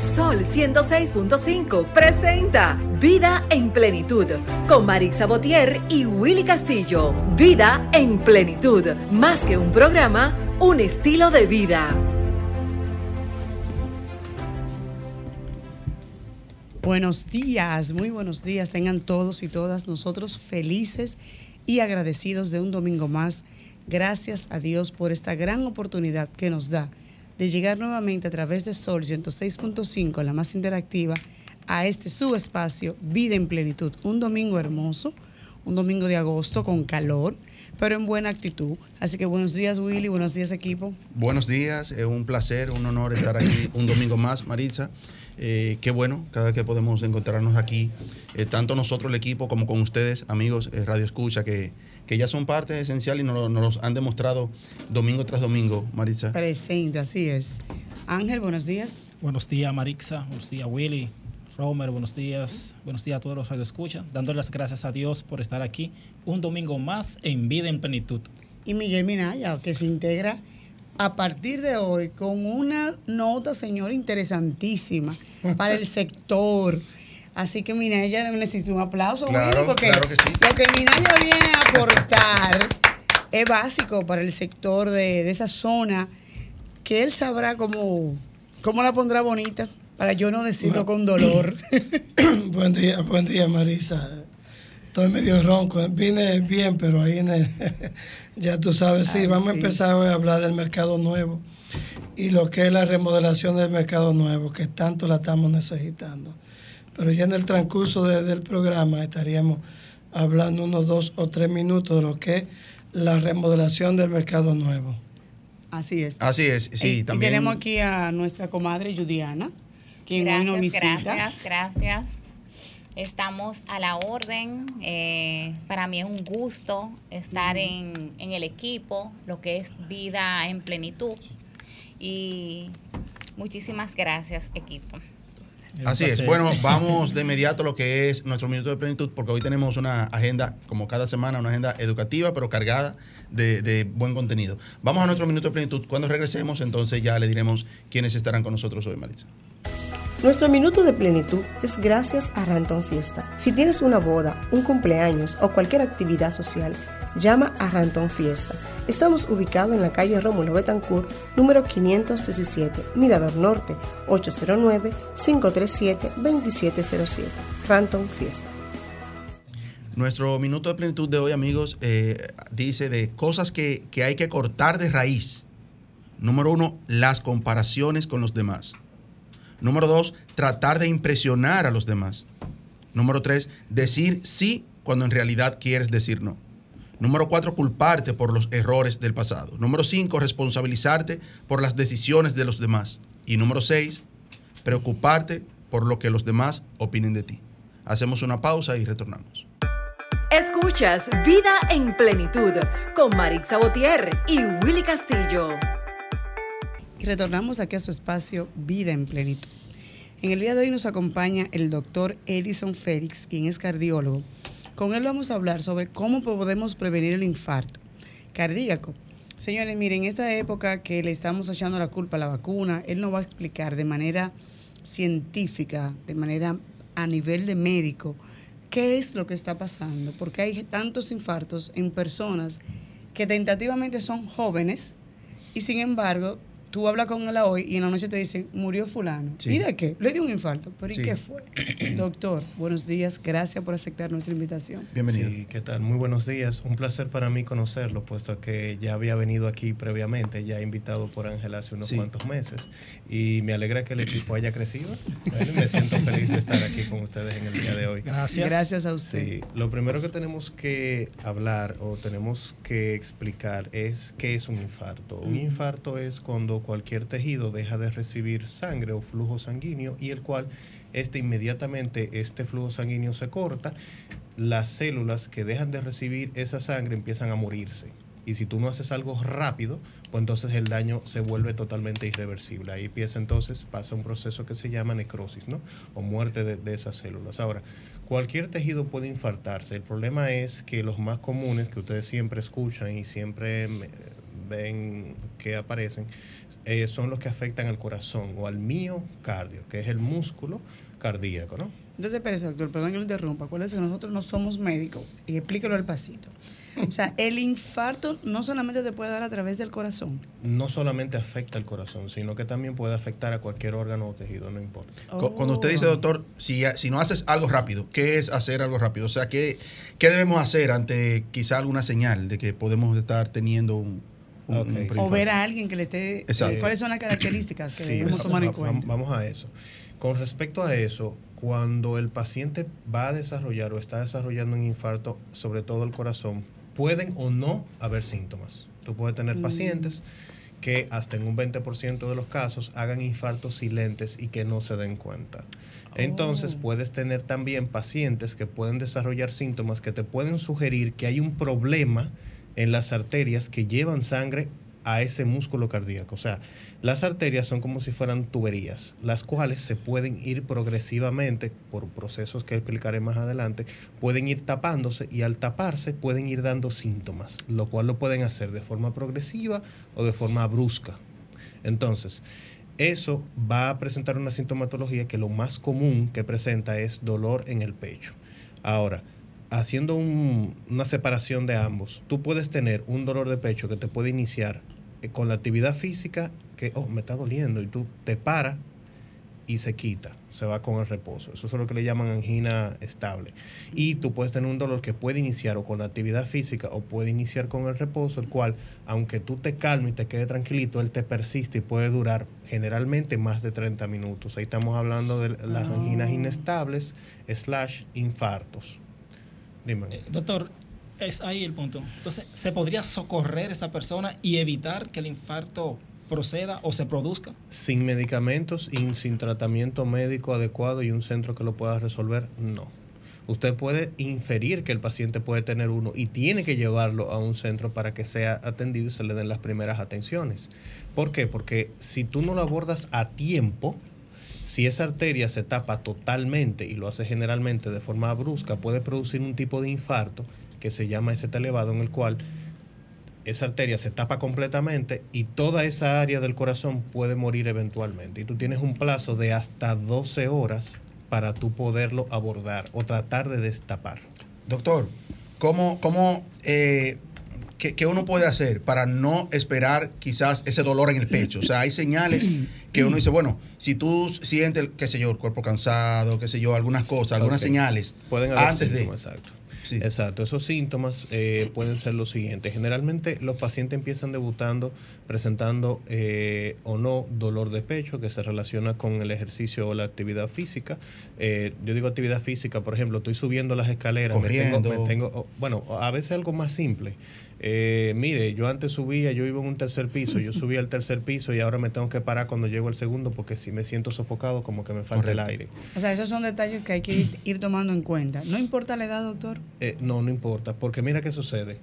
Sol 106.5 presenta Vida en Plenitud con Marix Botier y Willy Castillo. Vida en Plenitud, más que un programa, un estilo de vida. Buenos días, muy buenos días. Tengan todos y todas nosotros felices y agradecidos de un domingo más. Gracias a Dios por esta gran oportunidad que nos da de llegar nuevamente a través de Sol 106.5, la más interactiva, a este subespacio Vida en Plenitud. Un domingo hermoso, un domingo de agosto con calor, pero en buena actitud. Así que buenos días Willy, buenos días equipo. Buenos días, es un placer, un honor estar aquí un domingo más, Maritza. Eh, qué bueno, cada vez que podemos encontrarnos aquí, eh, tanto nosotros, el equipo, como con ustedes, amigos eh, Radio Escucha, que, que ya son parte esencial y nos, nos los han demostrado domingo tras domingo, Maritza. Presente, así es. Ángel, buenos días. Buenos días, Marixa. Buenos días, Willy. Romer, buenos días. Buenos días a todos los Radio Escucha. Dándole las gracias a Dios por estar aquí un domingo más en Vida en Plenitud. Y Miguel Minaya, que se integra a partir de hoy con una nota, señor, interesantísima para el sector. Así que Minaya necesita un aplauso, Claro, porque claro que sí. lo que Minaya viene a aportar es básico para el sector de, de esa zona, que él sabrá cómo, cómo la pondrá bonita, para yo no decirlo con dolor. buen día, buen día Marisa. Estoy medio ronco, vine bien, pero ahí en el- ya tú sabes, sí, Ay, vamos a empezar hoy a hablar del mercado nuevo y lo que es la remodelación del mercado nuevo, que tanto la estamos necesitando. Pero ya en el transcurso de- del programa estaríamos hablando unos dos o tres minutos de lo que es la remodelación del mercado nuevo. Así es. Así es, sí, Eh, y también. tenemos aquí a nuestra comadre Judiana, quien hoy nos Gracias, visita. gracias, gracias. Estamos a la orden. eh, para mí es un gusto estar en, en el equipo, lo que es vida en plenitud. Y muchísimas gracias, equipo. Así es. Bueno, vamos de inmediato a lo que es nuestro minuto de plenitud, porque hoy tenemos una agenda, como cada semana, una agenda educativa, pero cargada de, de buen contenido. Vamos a nuestro minuto de plenitud. Cuando regresemos, entonces ya le diremos quiénes estarán con nosotros hoy, Maritza. Nuestro minuto de plenitud es gracias a Ranton Fiesta. Si tienes una boda, un cumpleaños o cualquier actividad social, llama a Ranton Fiesta. Estamos ubicados en la calle Rómulo Betancourt, número 517, Mirador Norte, 809-537-2707. Ranton Fiesta. Nuestro minuto de plenitud de hoy, amigos, eh, dice de cosas que, que hay que cortar de raíz. Número uno, las comparaciones con los demás. Número dos, tratar de impresionar a los demás. Número tres, decir sí cuando en realidad quieres decir no. Número cuatro, culparte por los errores del pasado. Número cinco, responsabilizarte por las decisiones de los demás. Y número seis, preocuparte por lo que los demás opinen de ti. Hacemos una pausa y retornamos. Escuchas Vida en Plenitud con Marix Sabotier y Willy Castillo. Y retornamos aquí a su espacio Vida en Plenitud. En el día de hoy nos acompaña el doctor Edison Félix, quien es cardiólogo. Con él vamos a hablar sobre cómo podemos prevenir el infarto cardíaco. Señores, miren, en esta época que le estamos echando la culpa a la vacuna, él nos va a explicar de manera científica, de manera a nivel de médico, qué es lo que está pasando. Porque hay tantos infartos en personas que tentativamente son jóvenes y sin embargo tú hablas con él hoy y en la noche te dicen, murió fulano. Sí. ¿Y de qué? Le dio un infarto. ¿Pero Sí. y qué fue? Doctor, buenos días. Gracias por aceptar nuestra invitación. Bienvenido. Sí, ¿qué tal? Muy buenos días. Un placer para mí conocerlo, puesto que ya había venido aquí previamente, ya invitado por Ángel hace unos Sí. cuantos meses. Y me alegra que el equipo haya crecido. Bueno, me siento feliz de estar aquí con ustedes en el día de hoy. Gracias. Gracias a usted. Sí, lo primero que tenemos que hablar o tenemos que explicar es qué es un infarto. Un infarto es cuando cualquier tejido deja de recibir sangre o flujo sanguíneo y el cual este inmediatamente este flujo sanguíneo se corta, las células que dejan de recibir esa sangre empiezan a morirse. Y si tú no haces algo rápido, pues entonces el daño se vuelve totalmente irreversible. Ahí empieza entonces, pasa un proceso que se llama necrosis, ¿no? O muerte de, esas células. Ahora, cualquier tejido puede infartarse. El problema es que los más comunes que ustedes siempre escuchan y siempre ven que aparecen, eh, son los que afectan al corazón o al miocardio, que es el músculo cardíaco, ¿no? Entonces, espérese, doctor, perdón que lo interrumpa. Acuérdese que nosotros no somos médicos y explíquelo al pasito. O sea, el infarto no solamente te puede dar a través del corazón. No solamente afecta al corazón, sino que también puede afectar a cualquier órgano o tejido, no importa. Cu- Cuando usted dice, doctor, si, si no haces algo rápido, ¿qué es hacer algo rápido? O sea, ¿qué, qué debemos hacer ante quizá alguna señal de que podemos estar teniendo un, un- un? O ver a alguien que le esté... Exacto. ¿Cuáles son las características que Sí, debemos tomar en cuenta? Vamos a eso. Con respecto a eso, cuando el paciente va a desarrollar o está desarrollando un infarto, sobre todo el corazón, pueden o no haber síntomas. Tú puedes tener Mm. pacientes que hasta en un 20% de los casos hagan infartos silentes y que no se den cuenta. Entonces Oh. puedes tener también pacientes que pueden desarrollar síntomas que te pueden sugerir que hay un problema en las arterias que llevan sangre a ese músculo cardíaco. O sea, las arterias son como si fueran tuberías, las cuales se pueden ir progresivamente, por procesos que explicaré más adelante, pueden ir tapándose y al taparse pueden ir dando síntomas, lo cual lo pueden hacer de forma progresiva o de forma brusca. Entonces, eso va a presentar una sintomatología que lo más común que presenta es dolor en el pecho. Ahora, haciendo un- una separación de ambos, tú puedes tener un dolor de pecho que te puede iniciar eh, con la actividad física, que, oh, me está doliendo, y tú te paras y se quita, se va con el reposo. Eso es lo que le llaman angina estable. Y tú puedes tener un dolor que puede iniciar o con la actividad física o puede iniciar con el reposo, el cual, aunque tú te calmes y te quede tranquilito, él te persiste y puede durar generalmente más de 30 minutos. Ahí estamos hablando de las Ah. anginas inestables slash infartos. Dime. Eh, doctor, es ahí el punto. Entonces, ¿se podría socorrer a esa persona y evitar que el infarto proceda o se produzca? Sin medicamentos y sin tratamiento médico adecuado y un centro que lo pueda resolver, no. Usted puede inferir que el paciente puede tener uno y tiene que llevarlo a un centro para que sea atendido y se le den las primeras atenciones. ¿Por qué? Porque si tú no lo abordas a tiempo, si esa arteria se tapa totalmente y lo hace generalmente de forma brusca, puede producir un tipo de infarto que se llama ese elevado en el cual esa arteria se tapa completamente y toda esa área del corazón puede morir eventualmente. Y tú tienes un plazo de hasta 12 horas para tú poderlo abordar o tratar de destapar. Doctor, ¿cómo, cómo eh, qué, qué uno puede hacer para no esperar quizás ese dolor en el pecho? O sea, hay señales que uno dice, bueno, si tú sientes, qué sé yo, el cuerpo cansado, qué sé yo, algunas cosas, algunas señales, Pueden haber antes de... síntomas, exacto. Sí. Exacto, esos síntomas eh, pueden ser los siguientes. Generalmente los pacientes empiezan debutando presentando eh, o no dolor de pecho que se relaciona con el ejercicio o la actividad física. Eh, yo digo actividad física, por ejemplo, estoy subiendo las escaleras, me tengo- Corriendo. me tengo, bueno, a veces algo más simple. Eh, mire, yo antes subía, yo iba en un tercer piso, yo subía al tercer piso y ahora me tengo que parar cuando llego al segundo porque si me siento sofocado como que me falta el aire. O sea, esos son detalles que hay que ir, ir tomando en cuenta. No importa la edad, doctor. Eh, no, no importa, porque mira qué sucede.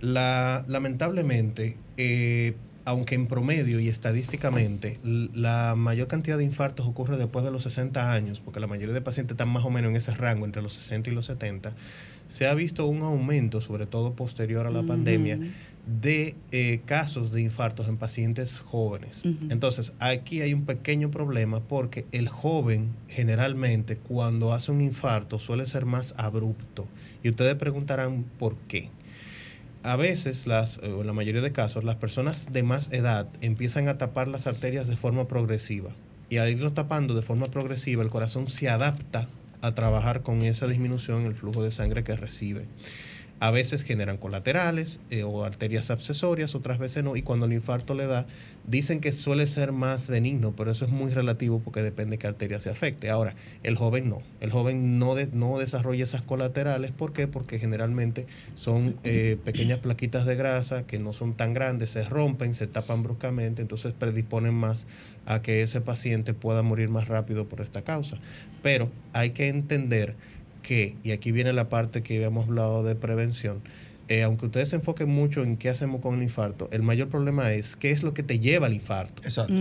La, lamentablemente, eh, aunque en promedio y estadísticamente la mayor cantidad de infartos ocurre después de los 60 años, porque la mayoría de pacientes están más o menos en ese rango, entre los 60 y los 70, se ha visto un aumento, sobre todo posterior a la pandemia, de eh, casos de infartos en pacientes jóvenes. Entonces, aquí hay un pequeño problema porque el joven generalmente cuando hace un infarto suele ser más abrupto. Y ustedes preguntarán por qué. A veces, las, eh, o en la mayoría de casos, las personas de más edad empiezan a tapar las arterias de forma progresiva. Y al irlo tapando de forma progresiva, el corazón se adapta a trabajar con esa disminución en el flujo de sangre que recibe. A veces generan colaterales eh, o arterias accesorias, otras veces no. Y cuando el infarto le da, dicen que suele ser más benigno, pero eso es muy relativo porque depende qué arteria se afecte. Ahora, el joven no. El joven no, de- no desarrolla esas colaterales. ¿Por qué? Porque generalmente son eh, pequeñas plaquitas de grasa que no son tan grandes, se rompen, se tapan bruscamente, entonces predisponen más a que ese paciente pueda morir más rápido por esta causa. Pero hay que entender que, y aquí viene la parte que habíamos hablado de prevención, eh, aunque ustedes se enfoquen mucho en qué hacemos con el infarto, el mayor problema es qué es lo que te lleva al infarto. Exacto.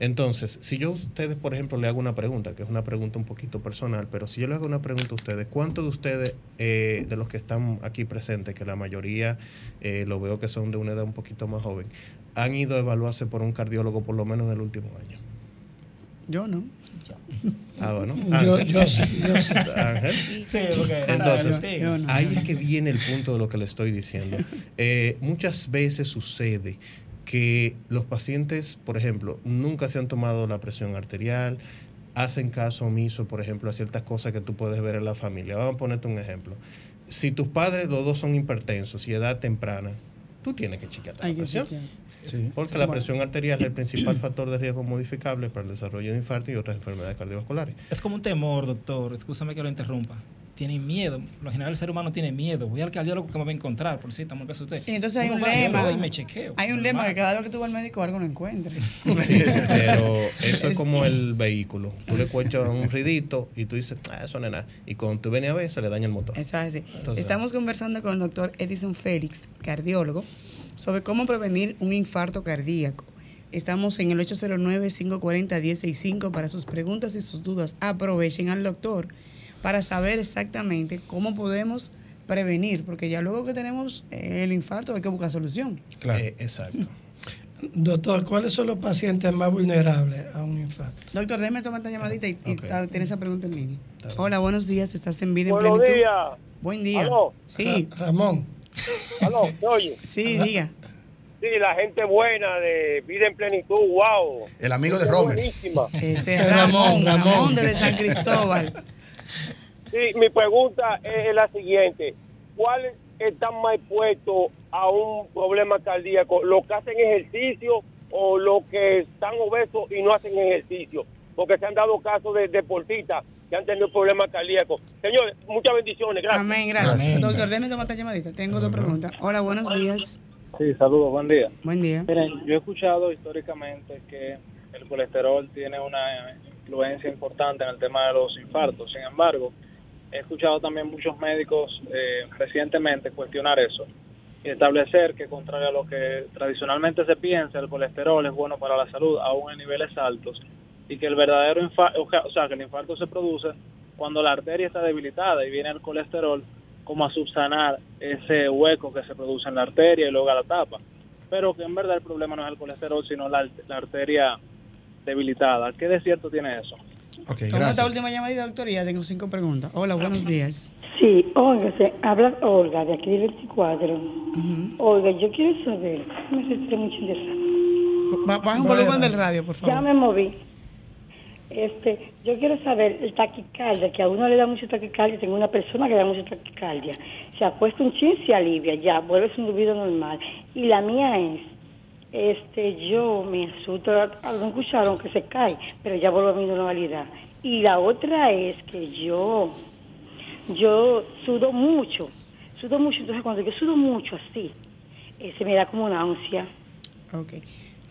Entonces, si yo a ustedes, por ejemplo, le hago una pregunta, que es una pregunta un poquito personal, pero si yo le hago una pregunta a ustedes, ¿cuántos de ustedes, eh, de los que están aquí presentes, que la mayoría eh, lo veo que son de una edad un poquito más joven, han ido a evaluarse por un cardiólogo por lo menos en el último año? Yo no. Ah, bueno. Yo, yo sí, yo sí. Ángel. Sí, porque Entonces, yo no. ahí es que viene el punto de lo que le estoy diciendo. Eh, muchas veces sucede que los pacientes, por ejemplo, nunca se han tomado la presión arterial, hacen caso omiso, por ejemplo, a ciertas cosas que tú puedes ver en la familia. Vamos a ponerte un ejemplo. Si tus padres, los dos son hipertensos y edad temprana, tú tienes que chequearte la presión. chequear. Sí. Porque Sí, la bueno. presión arterial es el principal factor de riesgo modificable para el desarrollo de infarto y otras enfermedades cardiovasculares. Es como un temor, doctor. Escúchame que lo interrumpa. Tiene miedo. Por Lo general, el ser humano tiene miedo. Voy al cardiólogo que me va a encontrar. Por si estamos que usted. Sí, entonces hay Uno un lema. y me chequeo. Hay un lema que cada vez que tú vas al médico algo no encuentres. Pero eso es como el vehículo. Tú le cuechas un ruidito y tú dices, ah, eso no es nada. Y cuando tú vienes a ver, se le daña el motor. Eso es así. Entonces- Estamos conversando con el doctor Edison Félix, cardiólogo, sobre cómo prevenir un infarto cardíaco. Estamos en el 809-540-1065 para sus preguntas y sus dudas. Aprovechen al doctor para saber exactamente cómo podemos prevenir, porque ya luego que tenemos eh, el infarto hay que buscar solución. Claro. Eh, exacto. Doctor, ¿cuáles son los pacientes más vulnerables a un infarto? Doctor, déjeme tomar esta llamadita y, tiene esa pregunta en línea. Hola, buenos días. Estás en vida en Buenos plenitud. días. Buen día. Aló. Sí, Ra- Ramón, Aló, ¿se oye? sí, diga. Sí, la gente buena de Vida en Plenitud, wow. El amigo de Romer. Buenísima. Ese Ese Ramón, Ramón, desde San Cristóbal. Sí, mi pregunta es la siguiente. ¿Cuáles están más expuestos a un problema cardíaco? ¿Los que hacen ejercicio o los que están obesos y no hacen ejercicio? Porque se han dado casos de deportistas que han tenido problemas cardíacos. Señores, muchas bendiciones. Gracias. Amén, gracias. Amén. Doctor, déjeme tomar esta llamadita. Tengo dos preguntas. Hola, buenos días. Sí, saludos, buen día. Buen día. Miren, yo he escuchado históricamente que el colesterol tiene una influencia importante en el tema de los infartos. Sin embargo, he escuchado también muchos médicos eh, recientemente cuestionar eso y establecer que, contrario a lo que tradicionalmente se piensa, el colesterol es bueno para la salud, aún en niveles altos, y que el verdadero infarto, o sea, que el infarto se produce cuando la arteria está debilitada y viene el colesterol como a subsanar ese hueco que se produce en la arteria y luego la tapa. Pero que en verdad el problema no es el colesterol, sino la, la arteria debilitada. ¿Qué de cierto tiene eso? Ok, Tomo esta última llamadita, doctor, y ya tengo cinco preguntas. Hola, buenos días. Sí, óigase, habla Olga de aquí del 24. Ujú. Oiga, yo quiero saber, me mucho interesada. Ba- Baja un Vale, volumen vale. del radio, por Ya favor. me moví. Este, yo quiero saber el taquicardia, que a uno le da mucho taquicardia, tengo una persona que le da mucho taquicardia. Se acuesta un chin, se alivia, ya, vuelve su vida normal. Y la mía es, este, yo me asusto, algún escucharon que se cae, pero ya vuelvo a mi normalidad. Y la otra es que yo, yo sudo mucho, sudo mucho, entonces cuando yo sudo mucho así, eh, se me da como una ansia.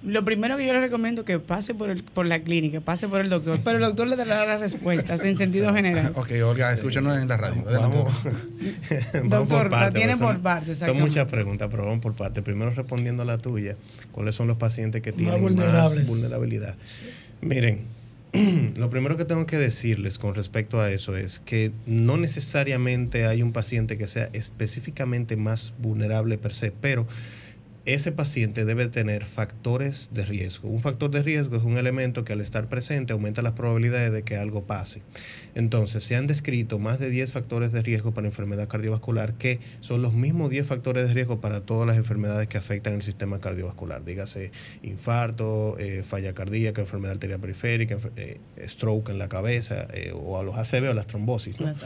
Lo primero que yo le recomiendo es que pase por, el, por la clínica, pase por el doctor, pero el doctor le dará las respuestas en sentido general. Ok, Olga, escúchanos en la radio. Adelante. Vamos, Doctor, por la partes, tiene por partes, Son muchas preguntas, pero vamos por parte. Primero respondiendo a la tuya, ¿cuáles son los pacientes que tienen más vulnerabilidad? Miren, lo primero que tengo que decirles con respecto a eso es que no necesariamente hay un paciente que sea específicamente más vulnerable per se, pero ese paciente debe tener factores de riesgo. Un factor de riesgo es un elemento que al estar presente aumenta las probabilidades de que algo pase. Entonces, se han descrito más de 10 factores de riesgo para enfermedad cardiovascular que son los mismos 10 factores de riesgo para todas las enfermedades que afectan el sistema cardiovascular. Dígase infarto, eh, falla cardíaca, enfermedad arterial periférica, eh, stroke en la cabeza eh, o a los ACV o las trombosis. ¿no? Las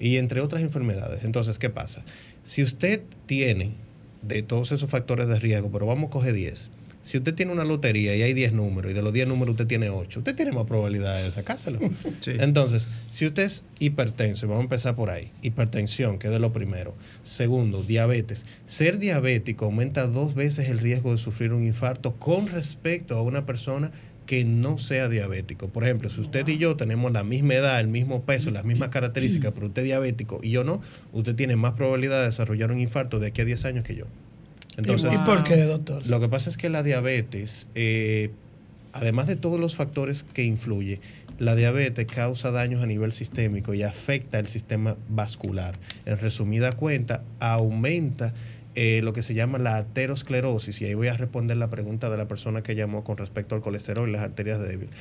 y entre otras enfermedades. Entonces, ¿qué pasa? Si usted tiene de todos esos factores de riesgo, pero vamos a coger 10. Si usted tiene una lotería y hay 10 números y de los 10 números usted tiene 8, usted tiene más probabilidades de sacárselo. Sí. Entonces, si usted es hipertenso, y vamos a empezar por ahí, hipertensión, que es de lo primero. Segundo, diabetes. Ser diabético aumenta dos veces el riesgo de sufrir un infarto con respecto a una persona que no sea diabético. Por ejemplo, si usted y yo tenemos la misma edad, el mismo peso, las mismas características, pero usted es diabético y yo no, usted tiene más probabilidad de desarrollar un infarto de aquí a 10 años que yo. Entonces, ¿Y por qué, doctor? lo que pasa es que la diabetes, eh, además de todos los factores que influye, la diabetes causa daños a nivel sistémico y afecta el sistema vascular. En resumida cuenta, aumenta eh, lo que se llama la aterosclerosis, y ahí voy a responder la pregunta de la persona que llamó con respecto al colesterol y las arterias débiles.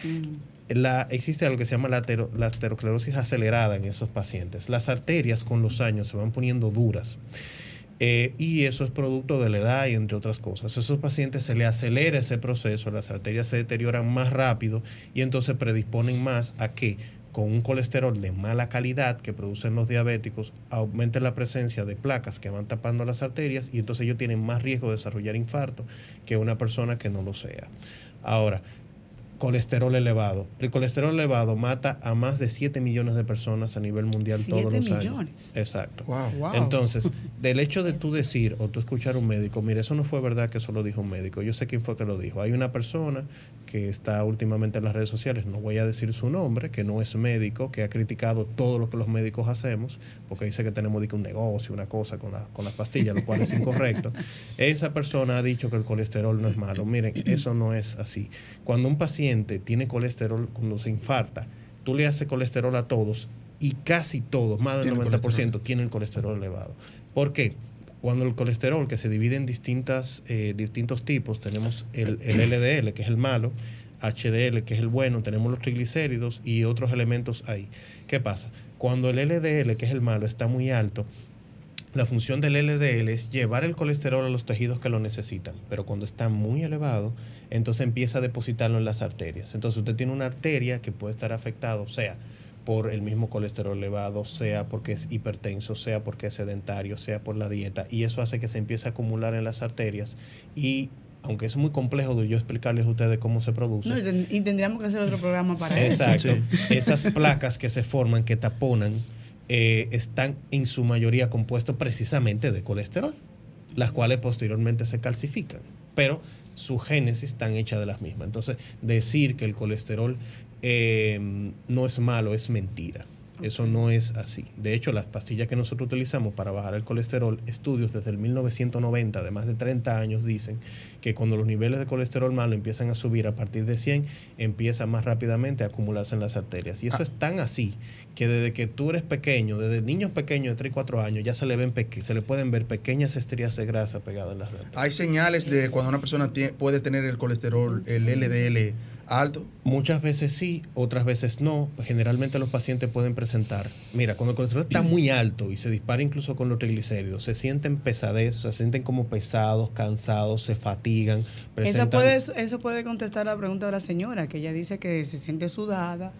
La, existe algo que se llama la, atero- la aterosclerosis acelerada en esos pacientes. Las arterias con los años se van poniendo duras. Eh, y eso es producto de la edad y entre otras cosas. A esos pacientes se le acelera ese proceso, las arterias se deterioran más rápido y entonces predisponen más a que con un colesterol de mala calidad que producen los diabéticos aumente la presencia de placas que van tapando las arterias y entonces ellos tienen más riesgo de desarrollar infarto que una persona que no lo sea. Ahora, colesterol elevado. El colesterol elevado mata a más de 7 millones de personas a nivel mundial todos ¿Siete los años. millones? Exacto. Wow. Entonces, del hecho de tú decir o tú escuchar a un médico, mire, eso no fue verdad que eso lo dijo un médico. Yo sé quién fue que lo dijo. Hay una persona que está últimamente en las redes sociales, no voy a decir su nombre, que no es médico, que ha criticado todo lo que los médicos hacemos, porque dice que tenemos un negocio, una cosa con, la- con las pastillas, lo cual es incorrecto. Esa persona ha dicho que el colesterol no es malo. Miren, eso no es así. Cuando un paciente tiene colesterol, cuando se infarta, tú le haces colesterol a todos y casi todos, más del Tienen 90%, colesterol. tienen colesterol elevado. ¿Por qué? Cuando el colesterol, que se divide en distintas, eh, distintos tipos, tenemos el, el LDL, que es el malo, HDL, que es el bueno, tenemos los triglicéridos y otros elementos ahí. ¿Qué pasa? Cuando el LDL, que es el malo, está muy alto, la función del LDL es llevar el colesterol a los tejidos que lo necesitan, pero cuando está muy elevado, entonces empieza a depositarlo en las arterias. Entonces usted tiene una arteria que puede estar afectada, o sea, por el mismo colesterol elevado, sea porque es hipertenso, sea porque es sedentario, sea por la dieta, y eso hace que se empiece a acumular en las arterias y aunque es muy complejo de yo explicarles a ustedes cómo se produce. No, y ten- y tendríamos que hacer otro programa para eso. Exacto. Esas placas que se forman, que taponan, eh, están en su mayoría compuestos precisamente de colesterol, las cuales posteriormente se calcifican. Pero su génesis están hechas de las mismas. Entonces, decir que el colesterol eh, no es malo es mentira. Eso no es así. De hecho, las pastillas que nosotros utilizamos para bajar el colesterol, estudios desde el 1990 de más de 30 años dicen que cuando los niveles de colesterol malo empiezan a subir a partir de 100, empieza más rápidamente a acumularse en las arterias. Y eso es tan así que desde que tú eres pequeño, desde niños pequeños de 3 y 4 años, ya se le, ven peque- se le pueden ver pequeñas estrías de grasa pegadas en las arterias. Hay señales de cuando una persona puede tener el colesterol, el LDL alto. Muchas veces sí, otras veces no. Generalmente los pacientes pueden presentar. Mira, cuando el colesterol está muy alto y se dispara incluso con los triglicéridos, se sienten pesadez, se sienten como pesados, cansados, se fatigan. Eso presentan- puede, eso puede contestar la pregunta de la señora, que ella dice que se siente sudada,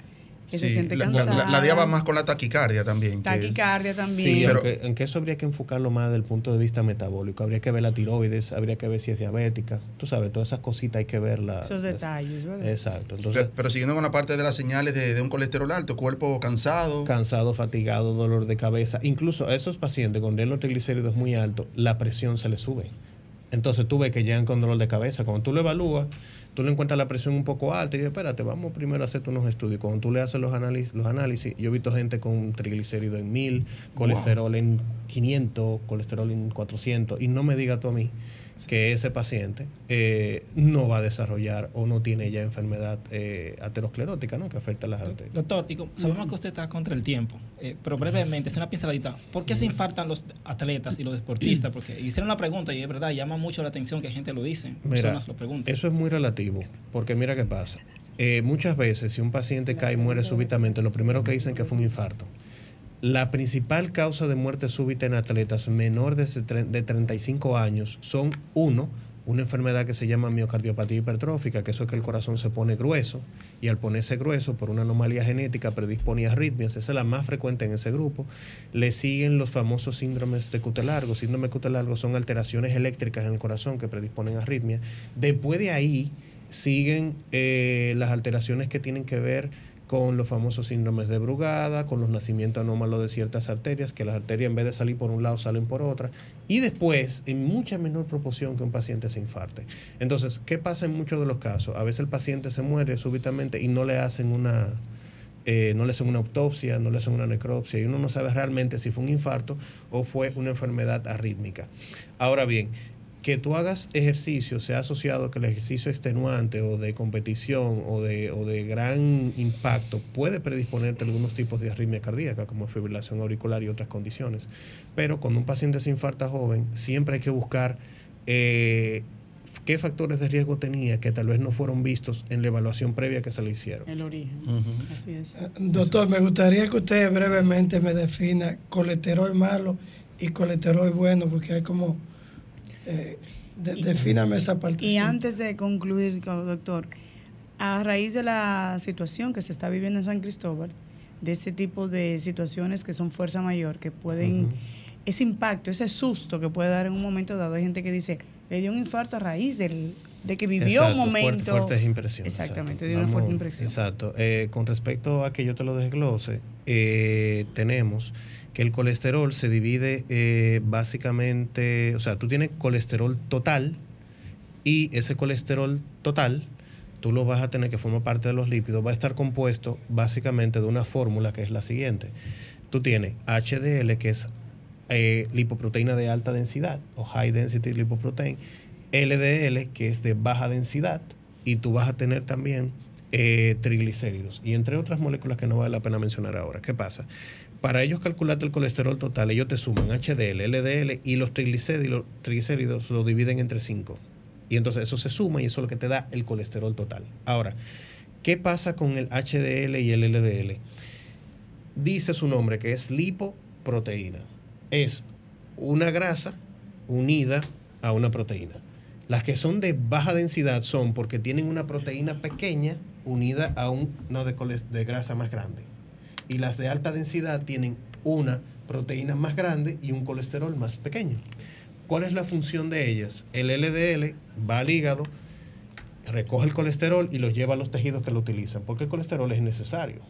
que se siente la, la, cansada. la- la va más con la taquicardia también. que- Taquicardia también. Sí, Pero- aunque, aunque eso habría que enfocarlo más desde el punto de vista metabólico. Habría que ver la tiroides, habría que ver si es diabética. Tú sabes, todas esas cositas hay que verlas. Esos detalles, ¿verdad? Exacto. Entonces, pero, pero siguiendo con la parte de las señales de, de un colesterol alto, cuerpo cansado. cansado, fatigado, dolor de cabeza. Incluso a esos pacientes con los triglicéridos muy altos, la presión se les sube. Entonces tú ves que llegan con dolor de cabeza. Cuando tú lo evalúas, tú le encuentras la presión un poco alta y dices, espérate, vamos primero a hacerte unos estudios. Cuando tú le haces los análisis, los análisis yo he visto gente con triglicérido en 1000, colesterol en 500, colesterol en 400, y no me digas tú a mí que ese paciente eh, no va a desarrollar o no tiene ya enfermedad eh, aterosclerótica, ¿no? Que afecta a las arterias. Doctor, y sabemos que usted está contra el tiempo, eh, pero brevemente, es una pinceladita. ¿Por qué se infartan los atletas y los deportistas? Porque hicieron la pregunta y es verdad, llama mucho la atención que gente lo dice. Mira, personas lo preguntan. eso es muy relativo, porque mira qué pasa. Muchas veces, si un paciente cae y muere súbitamente, lo primero que dicen que fue un infarto. La principal causa de muerte súbita en atletas menor de, se- tre- de 35 años son, uno, una enfermedad que se llama miocardiopatía hipertrófica, que eso es que el corazón se pone grueso, y al ponerse grueso por una anomalía genética predispone a arritmias, esa es la más frecuente en ese grupo. Le siguen los famosos síndromes de cuto largo. Síndrome de cuto largo son alteraciones eléctricas en el corazón que predisponen a arritmia. Después de ahí siguen eh, las alteraciones que tienen que ver con los famosos síndromes de Brugada, con los nacimientos anómalos de ciertas arterias, que las arterias en vez de salir por un lado salen por otra, y después, en mucha menor proporción que un paciente se infarte. Entonces, ¿qué pasa en muchos de los casos? A veces el paciente se muere súbitamente y no le hacen una, eh, no le hacen una autopsia, no le hacen una necropsia, y uno no sabe realmente si fue un infarto o fue una enfermedad arrítmica. Ahora bien, que tú hagas ejercicio sea asociado a que el ejercicio extenuante o de competición o de, o de gran impacto puede predisponerte a algunos tipos de arritmia cardíaca, como fibrilación auricular y otras condiciones. Pero cuando un paciente se infarta joven, siempre hay que buscar eh, qué factores de riesgo tenía que tal vez no fueron vistos en la evaluación previa que se le hicieron. El origen. Así es. Eh, Doctor, me gustaría que usted brevemente me defina colesterol malo y colesterol bueno, porque hay como... Eh, de- defíname esa parte. Y antes de concluir, co- doctor, a raíz de la situación que se está viviendo en San Cristóbal, de ese tipo de situaciones que son fuerza mayor, que pueden, ese impacto, ese susto que puede dar en un momento dado, hay gente que dice, le dio un infarto a raíz del, de que vivió Exacto, un fuerte- momento. fuertes impresiones. Exactamente, exacto. dio una fuerte impresión. Exacto. Eh, con respecto a que yo te lo desglose, eh, tenemos que el colesterol se divide eh, básicamente, o sea, tú tienes colesterol total y ese colesterol total tú lo vas a tener que forma parte de los lípidos, va a estar compuesto básicamente de una fórmula que es la siguiente. Tú tienes HDL, que es eh, lipoproteína de alta densidad o high density lipoprotein, LDL, que es de baja densidad, y tú vas a tener también eh, triglicéridos, y entre otras moléculas que no vale la pena mencionar ahora. ¿Qué pasa? Para ellos calcularte el colesterol total, ellos te suman HDL, LDL y los triglicéridos, triglicéridos lo dividen entre 5. Y entonces eso se suma y eso es lo que te da el colesterol total. Ahora, ¿qué pasa con el HDL y el LDL? Dice su nombre que es lipoproteína. Es una grasa unida a una proteína. Las que son de baja densidad son porque tienen una proteína pequeña unida a un no de, coles- de grasa más grande. Y las de alta densidad tienen una proteína más grande y un colesterol más pequeño. ¿Cuál es la función de ellas? El LDL va al hígado, recoge el colesterol y lo lleva a los tejidos que lo utilizan, porque el colesterol es necesario.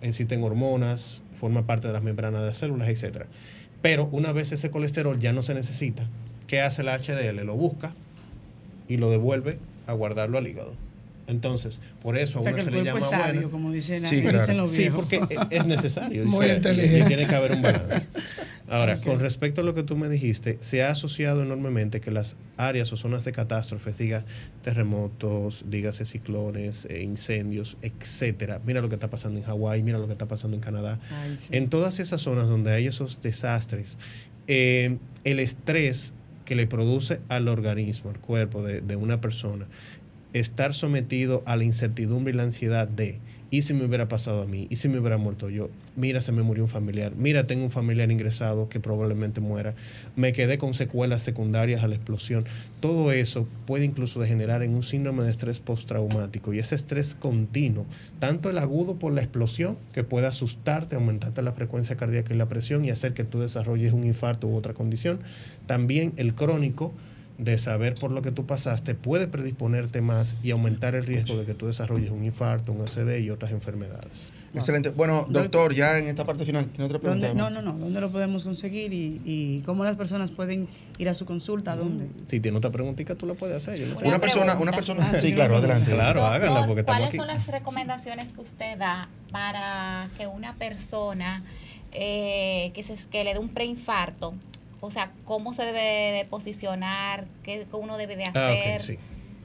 Existen hormonas, forma parte de las membranas de las células, etc. Pero una vez ese colesterol ya no se necesita, ¿qué hace el HDL? Lo busca y lo devuelve a guardarlo al hígado. Entonces, por eso a O sea, una que se le llama sabio, buena. como dicen, Sí, dicen los Sí, porque es- es necesario. Muy inteligente. y Tiene que haber un balance. Ahora, con respecto a lo que tú me dijiste, se ha asociado enormemente que las áreas o zonas de catástrofes, diga terremotos, dígase ciclones, eh, incendios, etcétera. Mira lo que está pasando en Hawái, mira lo que está pasando en Canadá. Ay, sí. En todas esas zonas donde hay esos desastres, eh, el estrés que le produce al organismo, al cuerpo de, de una persona, estar sometido a la incertidumbre y la ansiedad de, ¿y si me hubiera pasado a mí? ¿Y si me hubiera muerto yo? Mira, se me murió un familiar. Mira, tengo un familiar ingresado que probablemente muera. Me quedé con secuelas secundarias a la explosión. Todo eso puede incluso degenerar en un síndrome de estrés postraumático. Y ese estrés continuo, tanto el agudo por la explosión, que puede asustarte, aumentarte la frecuencia cardíaca y la presión y hacer que tú desarrolles un infarto u otra condición. También el crónico, de saber por lo que tú pasaste puede predisponerte más y aumentar el riesgo de que tú desarrolles un infarto, un ACV y otras enfermedades. Excelente. Bueno, doctor, ya en esta parte final, ¿tiene otra pregunta? ¿Dónde- no, no, no. ¿Dónde lo podemos conseguir y, y cómo las personas pueden ir a su consulta? ¿A ¿Dónde? Si tiene otra preguntita, tú la puedes hacer. yo no Una persona, una persona. Ah, Sí, claro, adelante. Claro, Doctor, háganla porque estamos ¿Cuáles aquí. son las recomendaciones que usted da para que una persona eh, que, se, que le dé un preinfarto, o sea, cómo se debe de posicionar, qué uno debe de Ah, hacer? sí.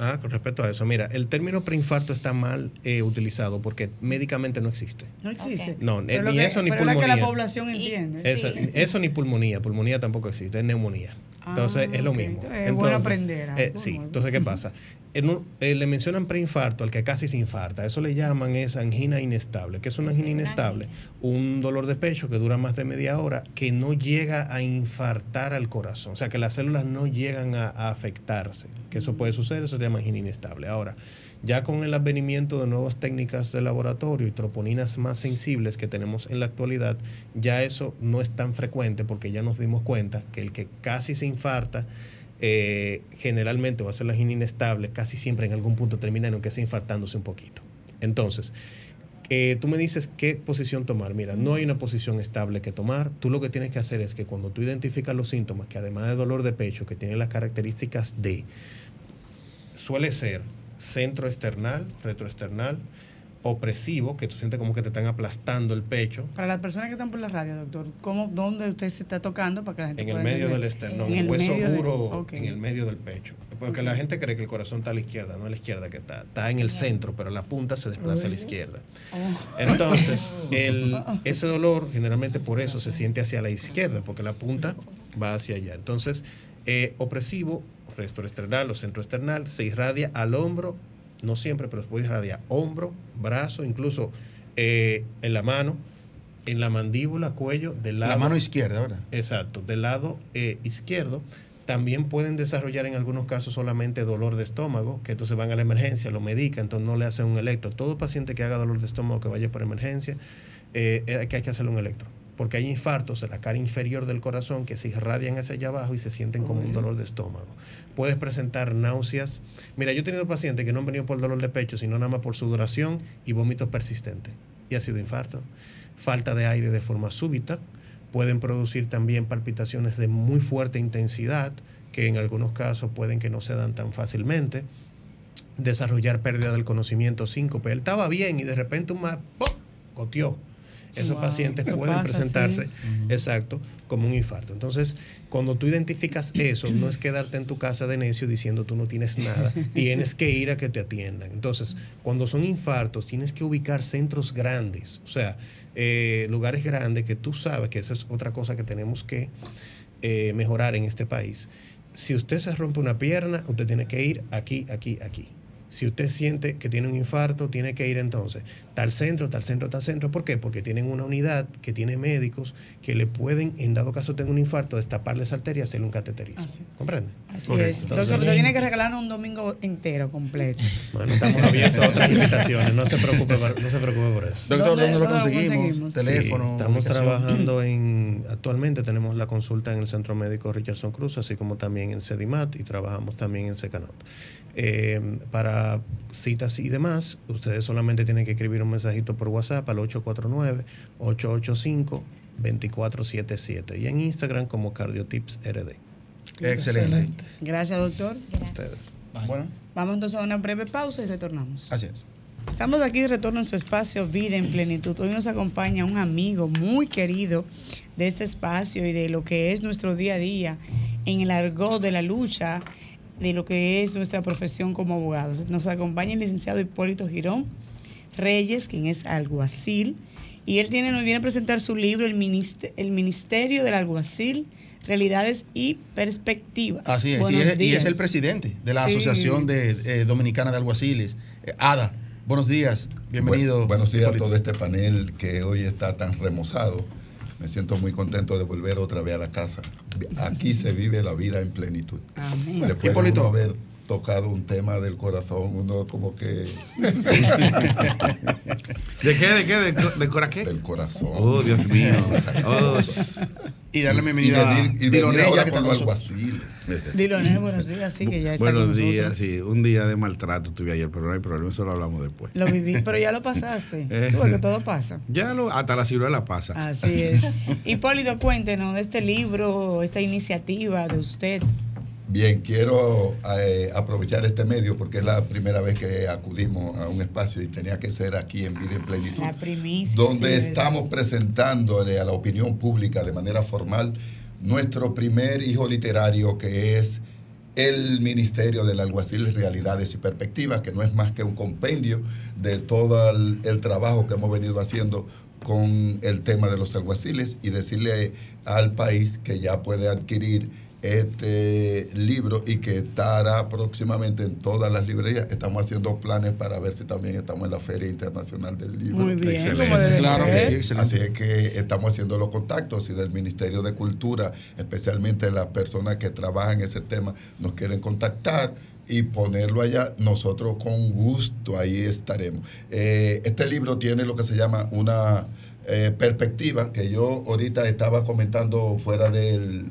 Ah, con respecto a eso, mira, el término preinfarto está mal eh, utilizado porque médicamente no existe. No existe. No, eh, Pero ni que- eso ni pero es lo que pulmonía. la población Y- entiende. Eso, Sí. eso ni pulmonía, pulmonía tampoco existe, es neumonía. Entonces Ah, es lo mismo. Entonces, es bueno aprender eh, sí, nuevo. entonces ¿qué pasa? En un- eh, le mencionan preinfarto al que casi se infarta. Eso le llaman es angina inestable. ¿Qué es una angina inestable? Un dolor de pecho que dura más de media hora que no llega a infartar al corazón. O sea, que las células no llegan a, a afectarse. Que eso puede suceder, eso se llama angina inestable. Ahora, ya con el advenimiento de nuevas técnicas de laboratorio y troponinas más sensibles que tenemos en la actualidad, ya eso no es tan frecuente porque ya nos dimos cuenta que el que casi se infarta eh, generalmente va a ser la angina inestable, casi siempre en algún punto termina en que sea infartándose un poquito. Entonces, eh, tú me dices qué posición tomar. Mira, no hay una posición estable que tomar. Tú lo que tienes que hacer es que cuando tú identificas los síntomas, que además de dolor de pecho, que tiene las características de, suele ser centroesternal, retroesternal, opresivo, que tú sientes como que te están aplastando el pecho. Para las personas que están por la radio, doctor, ¿cómo, ¿dónde usted se está tocando para que la gente En el medio entender? del esternón, En hueso medio de- duro en el medio del pecho. Porque la gente cree que el corazón está a la izquierda, no a la izquierda que está. Está en el centro, pero la punta se desplaza a la izquierda. Oh. Entonces, el, ese dolor generalmente por eso se siente hacia la izquierda, porque la punta va hacia allá. Entonces, eh, opresivo, retroesternal o centroesternal, se irradia al hombro, no siempre, pero se puede irradiar hombro, brazo, incluso eh, en la mano, en la mandíbula, cuello, del lado. La mano izquierda, ¿verdad? Exacto, del lado eh, izquierdo. También pueden desarrollar en algunos casos solamente dolor de estómago, que entonces van a la emergencia, lo medican, entonces no le hacen un electro. Todo paciente que haga dolor de estómago que vaya por emergencia, eh, eh, que hay que hacerle un electro. Porque hay infartos en la cara inferior del corazón que se irradian hacia allá abajo y se sienten como un dolor de estómago. Puedes presentar náuseas. Mira, yo he tenido pacientes que no han venido por dolor de pecho, sino nada más por sudoración y vómitos persistentes. Y ha sido infarto. Falta de aire de forma súbita. Pueden producir también palpitaciones de muy fuerte intensidad, que en algunos casos pueden que no se dan tan fácilmente. Desarrollar pérdida del conocimiento, síncope. Él estaba bien y de repente un mar, ¡pum! goteó. Esos Wow, pacientes eso pueden pasa, presentarse, sí. exacto, como un infarto. Entonces, cuando tú identificas eso, no es quedarte en tu casa de necio diciendo tú no tienes nada, tienes que ir a que te atiendan. Entonces, cuando son infartos, tienes que ubicar centros grandes, o sea, eh, lugares grandes que tú sabes que esa es otra cosa que tenemos que eh, mejorar en este país. Si usted se rompe una pierna, usted tiene que ir aquí, aquí, aquí. Si usted siente que tiene un infarto, tiene que ir entonces tal centro, tal centro, tal centro. ¿Por qué? Porque tienen una unidad que tiene médicos que le pueden, en dado caso tenga un infarto, destaparle esa arteria y hacerle un cateterismo. ¿Comprende? Así es. Doctor, usted tiene que regalarnos un domingo entero, completo. Bueno, estamos abiertos a otras invitaciones. No se preocupe por, no se preocupe por eso. Doctor, ¿dónde, lo dónde lo conseguimos? conseguimos? Teléfono. Sí, estamos trabajando en. Actualmente tenemos la consulta en el Centro Médico Richardson Cruz, así como también en CEDIMAT y trabajamos también en Secanot. Eh, para citas y demás, ustedes solamente tienen que escribir un mensajito por WhatsApp al 849-885-2477 y en Instagram como Cardiotips RD. Excelente. Gracias, doctor. Ustedes. Bueno, Vamos entonces a una breve pausa y retornamos. así es. Estamos aquí de retorno en su espacio Vida en Plenitud. Hoy nos acompaña un amigo muy querido de este espacio y de lo que es nuestro día a día en el argot de la lucha, de lo que es nuestra profesión como abogados. Nos acompaña el licenciado Hipólito Girón Reyes, quien es alguacil, y él tiene, nos viene a presentar su libro, El, Ministe- el Ministerio del Alguacil, Realidades y Perspectivas. Así es. Y, es y es días. el presidente de la Sí. Asociación de, eh, Dominicana de Alguaciles. Eh, Ada, buenos días. Bienvenido. Bu- buenos días a todo este panel que hoy está tan remozado. Me siento muy contento de volver otra vez a la casa. Aquí se vive la vida en plenitud. Amén. Después de uno haber tocado un tema del corazón, uno como que... ¿De qué? ¿De qué? ¿De, co- de cora qué? Del corazón. Oh, Dios mío. Oh, Y darle Y bienvenida a venir, y venir ahora que con está los con nosotros. alguaciles. Diloné, buenos días, sí, que ya está Buenos días, sí. Un día de maltrato tuve ayer, pero no hay problema, eso lo hablamos después. Lo viví, pero ya lo pasaste. Eh. Porque todo pasa. Ya lo, hasta la ciruela pasa. Así es. Hipólito, cuéntenos de este libro, esta iniciativa de usted. Bien, quiero eh, aprovechar este medio porque es la primera vez que acudimos a un espacio y tenía que ser aquí en Vida en Plenitud. La primicia. donde así es. estamos presentándole a la opinión pública de manera formal nuestro primer hijo literario que es el Ministerio del Alguacil Realidades y Perspectivas, que no es más que un compendio de todo el, el trabajo que hemos venido haciendo con el tema de los alguaciles y decirle al país que ya puede adquirir este libro y que estará próximamente en todas las librerías. Estamos haciendo planes para ver si también estamos en la Feria Internacional del Libro. Muy bien, Excelente. Claro que sí, excelente. Así es que estamos haciendo los contactos y del Ministerio de Cultura, especialmente las personas que trabajan ese tema, nos quieren contactar y ponerlo allá, nosotros con gusto ahí estaremos. Eh, este libro tiene lo que se llama una eh, perspectiva que yo ahorita estaba comentando fuera del,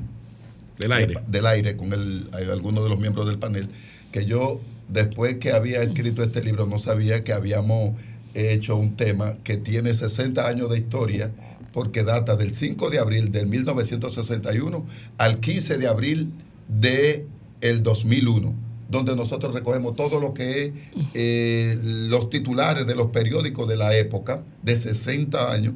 Del aire. del aire con el, algunos de los miembros del panel, que yo después que había escrito este libro no sabía que habíamos hecho un tema que tiene 60 años de historia porque data del 5 de abril del 1961 al 15 de abril de el 2001. donde nosotros recogemos todo lo que es eh, los titulares de los periódicos de la época, de 60 años,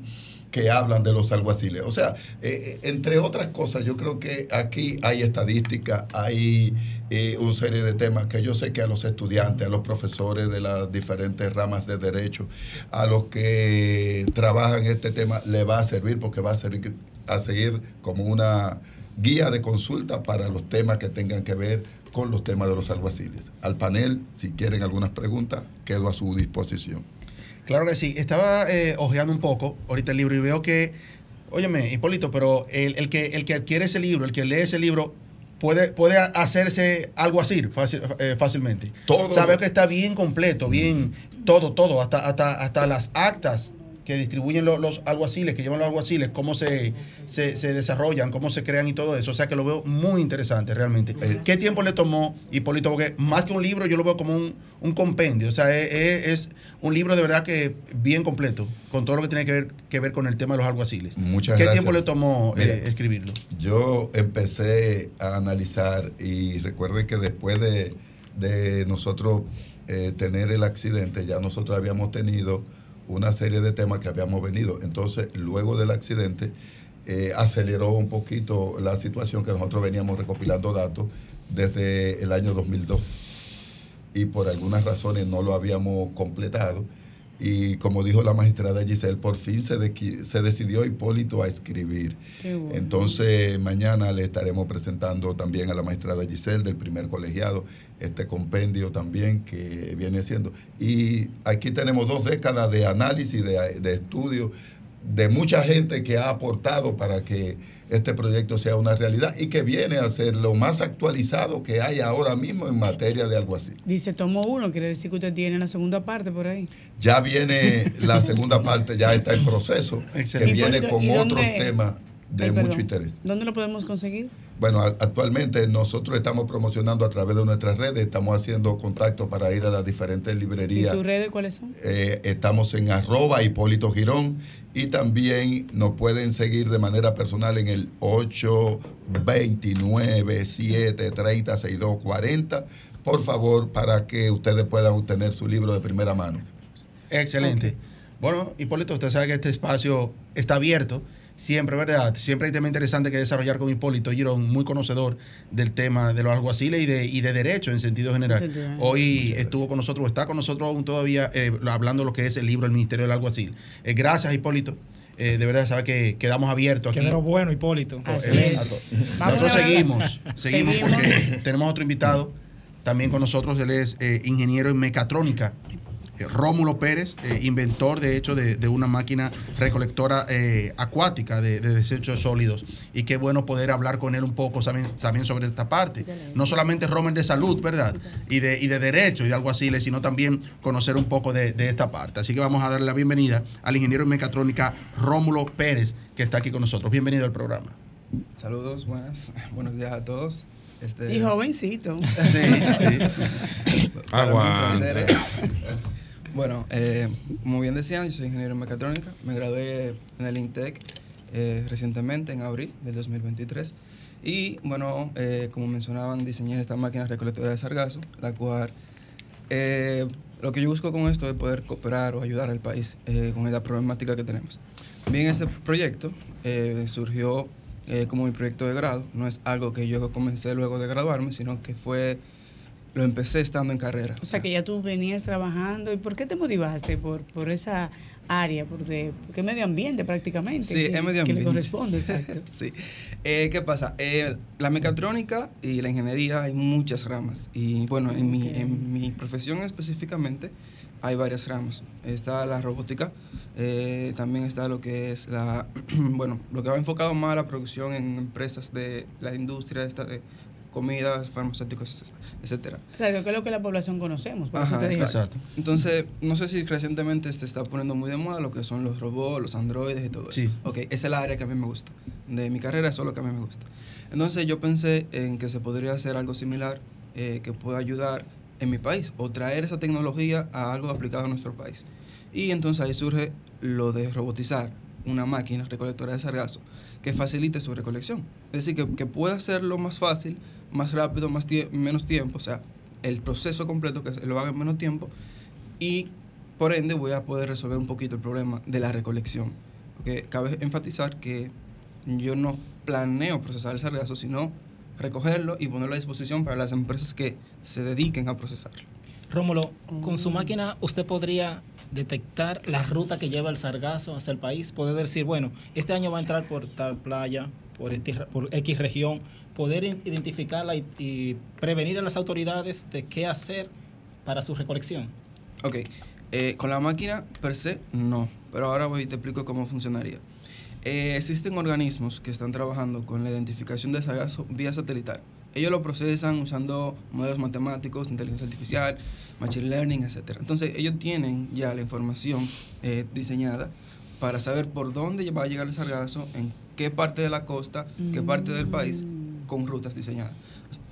que hablan de los alguaciles. O sea, eh, eh, entre otras cosas, yo creo que aquí hay estadística, hay eh, una serie de temas que yo sé que a los estudiantes, a los profesores de las diferentes ramas de derecho, a los que trabajan este tema, le va a servir porque va a, servir, a seguir como una guía de consulta para los temas que tengan que ver con los temas de los alguaciles. Al panel, si quieren algunas preguntas, quedo a su disposición. Claro que sí. Estaba eh, ojeando un poco ahorita el libro y veo que, óyeme, Hipólito, pero el, el que, el que adquiere ese libro, el que lee ese libro, puede, puede hacerse algo así fácil, eh, fácilmente. Todo. O sea, veo que está bien completo, bien todo, todo, hasta, hasta, hasta las actas que distribuyen los, los alguaciles, que llevan los alguaciles, cómo se, se, se desarrollan, cómo se crean y todo eso. O sea que lo veo muy interesante realmente. ¿Qué tiempo le tomó Hipólito? Porque más que un libro, yo lo veo como un, un compendio. O sea, es, un libro de verdad que bien completo, con todo lo que tiene que ver, que ver con el tema de los alguaciles. Muchas ¿Qué gracias. tiempo le tomó eh, escribirlo? Yo empecé a analizar y recuerde que después de, de nosotros eh, tener el accidente, ya nosotros habíamos tenido una serie de temas que habíamos venido. Entonces, luego del accidente, eh, aceleró un poquito la situación que nosotros veníamos recopilando datos desde el año 2002 y por algunas razones no lo habíamos completado. Y como dijo la magistrada Giselle, por fin se, de- se decidió Hipólito a escribir. Bueno. Entonces, mañana le estaremos presentando también a la magistrada Giselle del primer colegiado este compendio también que viene siendo. Y aquí tenemos dos décadas de análisis, de, de estudio, de mucha gente que ha aportado para que este proyecto sea una realidad y que viene a ser lo más actualizado que hay ahora mismo en materia de algo así. Dice tomo uno, quiere decir que usted tiene la segunda parte por ahí. Ya viene la segunda parte, ya está en proceso, que viene con ¿y otros temas de Ay, mucho perdón. interés. ¿Dónde lo podemos conseguir? Bueno, a- actualmente nosotros estamos promocionando a través de nuestras redes, estamos haciendo contacto para ir a las diferentes ¿Y librerías. sus redes cuáles son? Eh, estamos en arroba Hipólito Girón y también nos pueden seguir de manera personal en el 829 730 6240 por favor, para que ustedes puedan obtener su libro de primera mano. Excelente. Bueno, Hipólito, usted sabe que este espacio está abierto. Siempre, ¿verdad? Siempre hay tema interesante que desarrollar con Hipólito Girón, muy conocedor del tema de los alguaciles y de, y de derecho en sentido general. Hoy estuvo con nosotros, está con nosotros aún todavía eh, hablando de lo que es el libro del Ministerio del Alguacil. Eh, gracias, Hipólito. Eh, de verdad, sabe que quedamos abiertos aquí. Que de lo bueno, Hipólito. Nosotros seguimos, seguimos, Seguimos. porque tenemos otro invitado también con nosotros. Él es eh, ingeniero en mecatrónica. Eh, Rómulo Pérez, eh, inventor de hecho de, de una máquina recolectora eh, acuática de, de desechos sólidos. Y qué bueno poder hablar con él un poco también, también sobre esta parte. No solamente Romer de salud, ¿verdad? Y de, y de derecho y de algo así, sino también conocer un poco de, de esta parte. Así que vamos a darle la bienvenida al ingeniero en mecatrónica Rómulo Pérez, que está aquí con nosotros. Bienvenido al programa. Saludos, buenas, buenos días a todos. Este, Y jovencito. Sí, sí. Aguanta. Bueno, eh, como bien decían, yo soy ingeniero en mecatrónica. Me gradué en el INTEC eh, recientemente, en abril del 2023. Y bueno, eh, como mencionaban, diseñé esta máquina recolectora de sargazo, la cual eh, lo que yo busco con esto es poder cooperar o ayudar al país eh, con la problemática que tenemos. Bien, este proyecto eh, surgió como mi proyecto de grado. No es algo que yo comencé luego de graduarme, sino que fue lo empecé estando en carrera. O sea que ya tú venías trabajando. ¿Y por qué te motivaste por, por esa área? Porque, porque es medio ambiente prácticamente. Sí, que, es medio Que le ambiente. corresponde, exacto. sí. Eh, ¿Qué pasa? Eh, la mecatrónica y la ingeniería hay muchas ramas. Y bueno, en, mi, en mi profesión específicamente hay varias ramas. Está la robótica, eh, también está lo que es la, bueno, lo que va enfocado más a la producción en empresas de la industria esta de comidas, farmacéuticos, etcétera. O sea, que es lo que la población conocemos. Por eso Ajá, te exacto. Entonces, no sé si recientemente se está poniendo muy de moda lo que son los robots, los androides y todo eso. Sí. Ok, esa es la área que a mí me gusta. De mi carrera, eso es lo que a mí me gusta. Entonces, yo pensé en que se podría hacer algo similar eh, que pueda ayudar en mi país o traer esa tecnología a algo aplicado a nuestro país. Y entonces ahí surge lo de robotizar una máquina recolectora de sargazo que facilite su recolección. Es decir, que, que pueda hacerlo más fácil, más rápido, más menos tiempo, o sea, el proceso completo, que lo haga en menos tiempo, y por ende voy a poder resolver un poquito el problema de la recolección. Porque cabe enfatizar que yo no planeo procesar el sargazo, sino recogerlo y ponerlo a disposición para las empresas que se dediquen a procesarlo. Rómulo, con su máquina usted podría detectar la ruta que lleva el sargazo hacia el país, poder decir, bueno, este año va a entrar por tal playa, por, este, por X región, poder identificarla y, y prevenir a las autoridades de qué hacer para su recolección. Ok, eh, con la máquina per se no, pero ahora voy y te explico cómo funcionaría. Eh, existen organismos que están trabajando con la identificación de sargazo vía satelital. Ellos lo procesan usando modelos matemáticos, inteligencia artificial, machine learning, etc. Entonces ellos tienen ya la información eh, diseñada para saber por dónde va a llegar el sargazo, en qué parte de la costa, qué parte del país, con rutas diseñadas.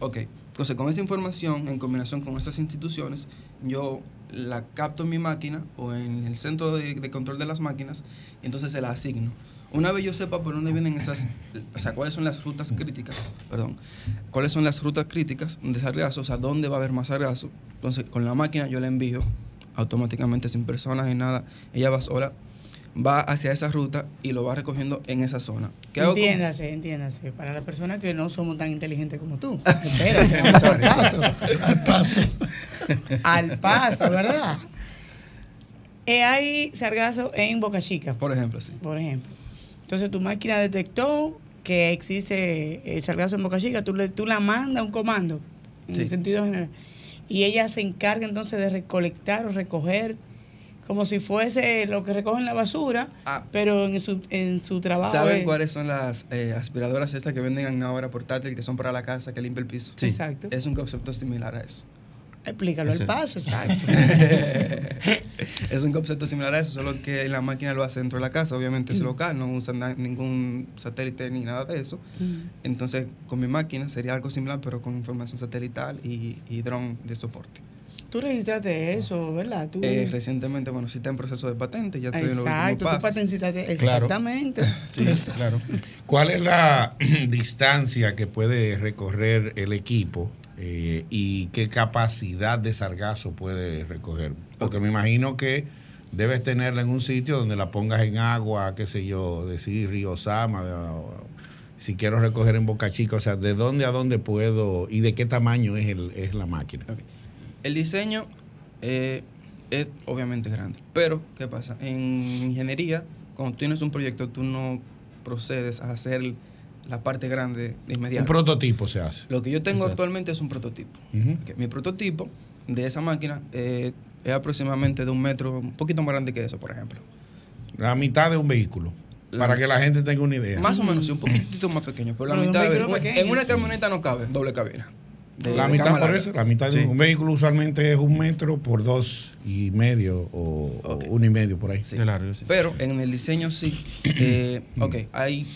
Ok, entonces con esa información, en combinación con estas instituciones, yo la capto en mi máquina o en el centro de, de control de las máquinas y entonces se la asigno. Una vez yo sepa por dónde vienen esas, o sea, cuáles son las rutas críticas, perdón, cuáles son las rutas críticas de sargazo, o sea, dónde va a haber más sargazo, entonces con la máquina yo la envío automáticamente sin personas ni nada, ella va sola, va hacia esa ruta y lo va recogiendo en esa zona. ¿Qué hago Entiéndase, entiéndase. Para las personas que no somos tan inteligentes como tú. Espérate, vamos al paso. Al paso. Al paso, ¿verdad? Eh, hay sargazo en Boca Chica. Por ejemplo, sí. Por ejemplo. Entonces tu máquina detectó que existe el sargazo en Boca Chica, tú, le, tú la mandas un comando, en Sí. el sentido general. Y ella se encarga entonces de recolectar o recoger como si fuese lo que recogen la basura, Ah. pero en su, en su trabajo. ¿Saben es- cuáles son las eh, aspiradoras estas que venden ahora portátil, que son para la casa, que limpia el piso? Sí. Exacto. Es un concepto similar a eso. Explícalo al paso, exacto. es un concepto similar a eso, solo que la máquina lo hace dentro de la casa, obviamente es Mm. local, no usa na- ningún satélite ni nada de eso. Mm. Entonces, con mi máquina sería algo similar, pero con información satelital y, y dron de soporte. Tú registraste eso, ¿verdad? Tú... Eh, recientemente, bueno, sí está en proceso de patente, ya estoy en los Exacto, tú patentaste. Claro. Exactamente. Sí, claro. ¿Cuál es la distancia que puede recorrer el equipo eh, y qué capacidad de sargazo puede recoger? Porque me imagino que debes tenerla en un sitio donde la pongas en agua, qué sé yo, decir Río Sama, de- si quiero recoger en Boca Chica, o sea, ¿de dónde a dónde puedo y de qué tamaño es, el, es la máquina? El diseño eh, es obviamente grande, pero ¿qué pasa? En ingeniería, cuando tienes un proyecto, tú no procedes a hacer la parte grande de inmediato. Un prototipo se hace. Lo que yo tengo Exacto. actualmente es un prototipo. Ok, Mi prototipo de esa máquina eh, es aproximadamente de un metro, un poquito más grande que eso, por ejemplo. La mitad de un vehículo, para que la gente tenga una idea. Más o menos, sí, un poquito más pequeño. Pero la Pero un mitad, vehículo en- una camioneta no cabe, doble cabina. De- La de mitad por eso, la mitad de un vehículo usualmente es un metro por dos y medio o, o uno y medio por ahí. Sí. Pero en el diseño sí. Eh, ok, hay.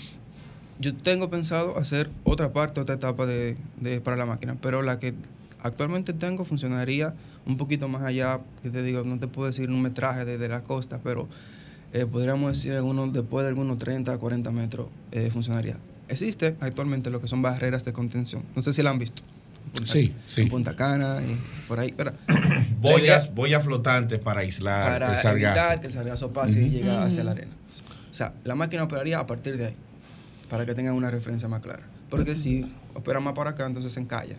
Yo tengo pensado hacer otra parte, otra etapa de, de- para la máquina, pero la que actualmente tengo funcionaría un poquito más allá, que te digo, no te puedo decir un metraje desde la costa, pero eh, podríamos decir algunos, después de algunos 30 a 40 metros eh, funcionaría. Existe actualmente lo que son barreras de contención. No sé si la han visto. Punta- Sí, sí. En Punta Cana y por ahí. Pero Boyas, boyas flotantes para aislar para el sargazo. evitar que el sargazo pase y llegue hacia la arena. O sea, la máquina operaría a partir de ahí, para que tengan una referencia más clara. Porque si opera más para acá, entonces se encalla.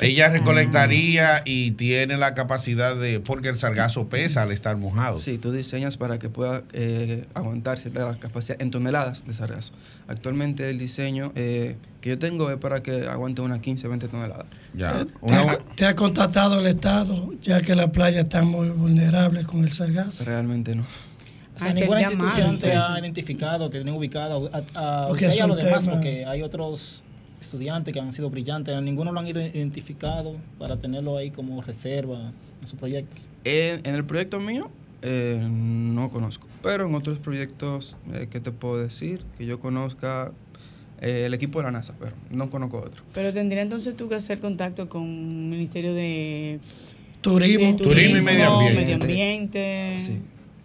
Ella recolectaría y tiene la capacidad de, porque el sargazo pesa al estar mojado. Sí, tú diseñas para que pueda eh, aguantar cierta capacidad en toneladas de sargazo. Actualmente el diseño eh, que yo tengo es para que aguante unas 15, 20 toneladas. Ya. ¿Te ha, te ha contactado el Estado, ya que la playa está muy vulnerable con el sargazo? Realmente no. O sea, Hasta ninguna institución te sí, ha sí. identificado, te tiene ubicado. A, a Porque usted y es a un los demás, tema- porque hay otros estudiantes que han sido brillantes. A ninguno lo han ido identificado para tenerlo ahí como reserva en sus proyectos. En, en el proyecto mío eh, no conozco, pero en otros proyectos, eh, ¿qué te puedo decir? Que yo conozca eh, el equipo de la NASA, pero no conozco otro. Pero tendría entonces tú que hacer contacto con el Ministerio de Turismo. de Turismo y medio ambiente. medio ambiente. Sí.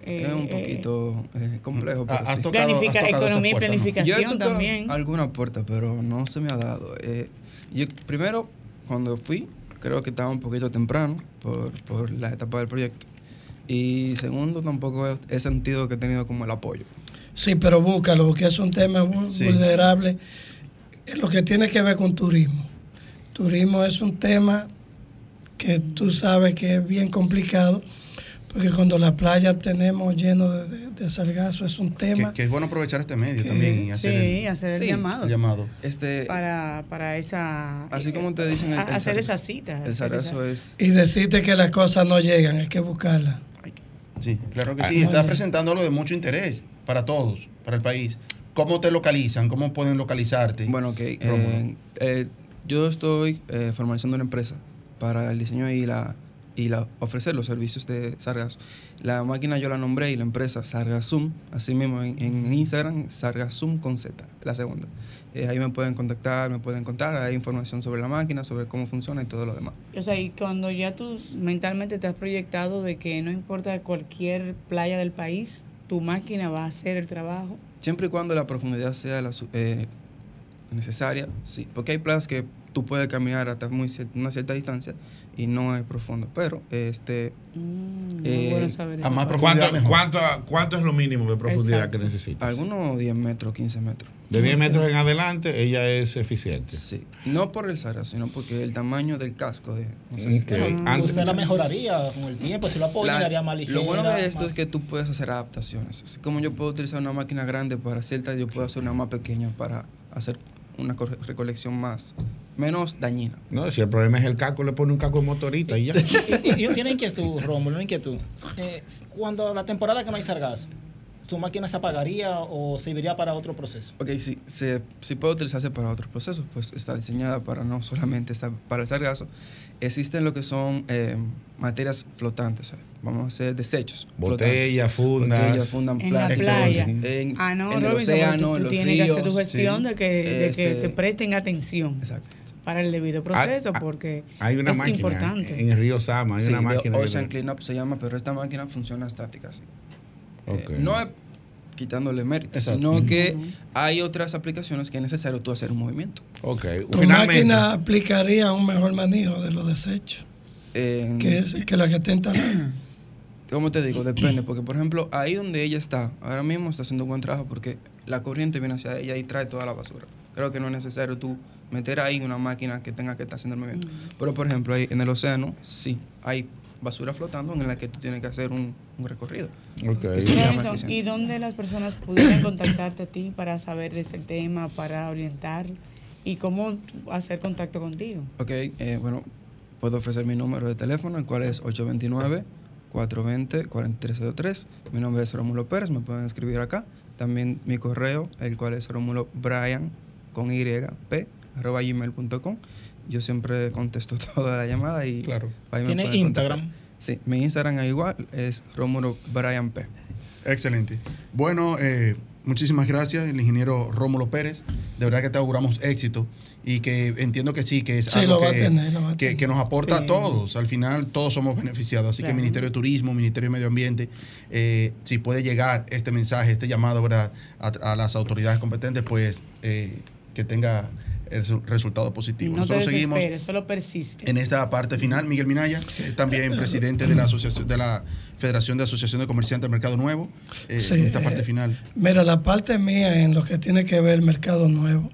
Eh, es un poquito eh, complejo. Pero has sí. tocado- has Planifica- tocado economía y planificación Yo he tocado también. Alguna puerta, pero no se me ha dado. Eh, yo primero, cuando fui, creo que estaba un poquito temprano por, por la etapa del proyecto. Y segundo, tampoco he, he sentido que he tenido como el apoyo. Sí, pero búscalo, porque es un tema muy Sí. vulnerable. Lo que tiene que ver con turismo. Turismo es un tema que tú sabes que es bien complicado, porque cuando la playa tenemos lleno de, de, de sargazo es un tema. Que, que es bueno aprovechar este medio Que- también y hacer Sí, el, hacer el Sí. llamado. el llamado. Este, Para, para esa. así como te dicen, el, a- el hacer sar- esa cita. El sargazo es... Y decirte que las cosas no llegan, hay que buscarlas. Sí, claro que Ah, sí. Está presentando algo de mucho interés para todos, para el país. ¿Cómo te localizan? ¿Cómo pueden localizarte? Bueno, ok. Eh, eh, yo estoy eh, formalizando una empresa para el diseño y la y la, ofrecer los servicios de Sargazo. La máquina yo la nombré y la empresa Sargasum, así mismo en, en Instagram, Sargasum con Z, la segunda. Eh, ahí me pueden contactar, me pueden contar, hay información sobre la máquina, sobre cómo funciona y todo lo demás. O sea, y cuando ya tú mentalmente te has proyectado de que no importa cualquier playa del país, tu máquina va a hacer el trabajo. Siempre y cuando la profundidad sea la eh, necesaria, sí. Porque hay playas que tú puedes caminar hasta muy una cierta distancia y no es profundo. Pero este. muy bueno saber esa parte. ¿Cuánto, cuánto, cuánto es lo mínimo de profundidad Exacto. que necesita? Algunos 10 metros, 15 metros. De 10 metros en adelante, ella es eficiente. Sí. No por el sargazo, sino porque el tamaño del casco. De, no sé si- Ok. Antes- Usted la mejoraría con el tiempo, si lo apoya, La- le haría más ligera. lo bueno de esto más- es que tú puedes hacer adaptaciones. Así como yo puedo utilizar una máquina grande para cierta, yo puedo hacer una más pequeña para hacer una recolección más menos dañina. No, si el problema es el casco, le pone un casco de motorista y ya. Y, y yo tiene inquietud, Rómulo, una inquietud. Eh, cuando la temporada que no hay sargazo, ¿tu máquina se apagaría o serviría para otro proceso? Ok, sí, se, sí puede utilizarse para otros procesos, pues está diseñada para no solamente estar para el sargazo. Existen lo que son eh, materias flotantes, sea, vamos a hacer desechos. Botella, fundas. Botella, fundas, En la playa. en- ah, no, en el Robinson, porque océano, tú, en los tienes que hacer tu ríos, gestión sí. de, que, de que Este- te presten atención para el debido proceso, Ah, ah, porque Hay una es máquina importante. en el río Sama, hay Sí, una máquina. que- Ocean Cleanup se llama, pero esta máquina funciona estática, sí. Eh, no es quitándole mérito, Exacto. sino que hay otras aplicaciones que es necesario tú hacer un movimiento. Ok, Tu máquina aplicaría un mejor manejo de los desechos Eh, que, es, que la que está instalada. ¿Cómo te digo? Depende, porque por ejemplo, ahí donde ella está, ahora mismo está haciendo un buen trabajo porque la corriente viene hacia ella y trae toda la basura. Creo que no es necesario tú meter ahí una máquina que tenga que estar haciendo el movimiento. Pero por ejemplo, ahí en el océano, sí, hay basura flotando en la que tú tienes que hacer un, un recorrido. Robinson, eficiente. ¿Y dónde las personas pudieran contactarte a ti para saber de ese tema, para orientar y cómo hacer contacto contigo? Ok, eh, bueno, puedo ofrecer mi número de teléfono, el cual es 829-420-4303. Mi nombre es Rómulo Pérez, me pueden escribir acá. También mi correo, el cual es Rómulo Brian con y p arroba gmail.com. Yo siempre contesto toda la llamada y Claro. ahí me ¿Tiene contactar. Instagram? Sí, mi Instagram es igual, es Rómulo Brian P. Excelente. Bueno, eh, muchísimas gracias, el ingeniero Rómulo Pérez. De verdad que te auguramos éxito y que entiendo que sí, que es Sí, algo lo va a que, tener, lo va a que- tener. que nos aporta Sí. a todos. Al final, todos somos beneficiados. Así que Claro. Ministerio de Turismo, Ministerio de Medio Ambiente, eh, si puede llegar este mensaje, este llamado ¿verdad? A, a las autoridades competentes, pues eh, que tenga el su- resultado positivo. No Nosotros seguimos desesperes, solo persiste. en esta parte final, Miguel Minaya, que es también presidente de la asociación de la Federación de Asociación de Comerciantes del Mercado Nuevo, eh, Sí, en esta eh, parte final. Mira, la parte mía en lo que tiene que ver el mercado nuevo,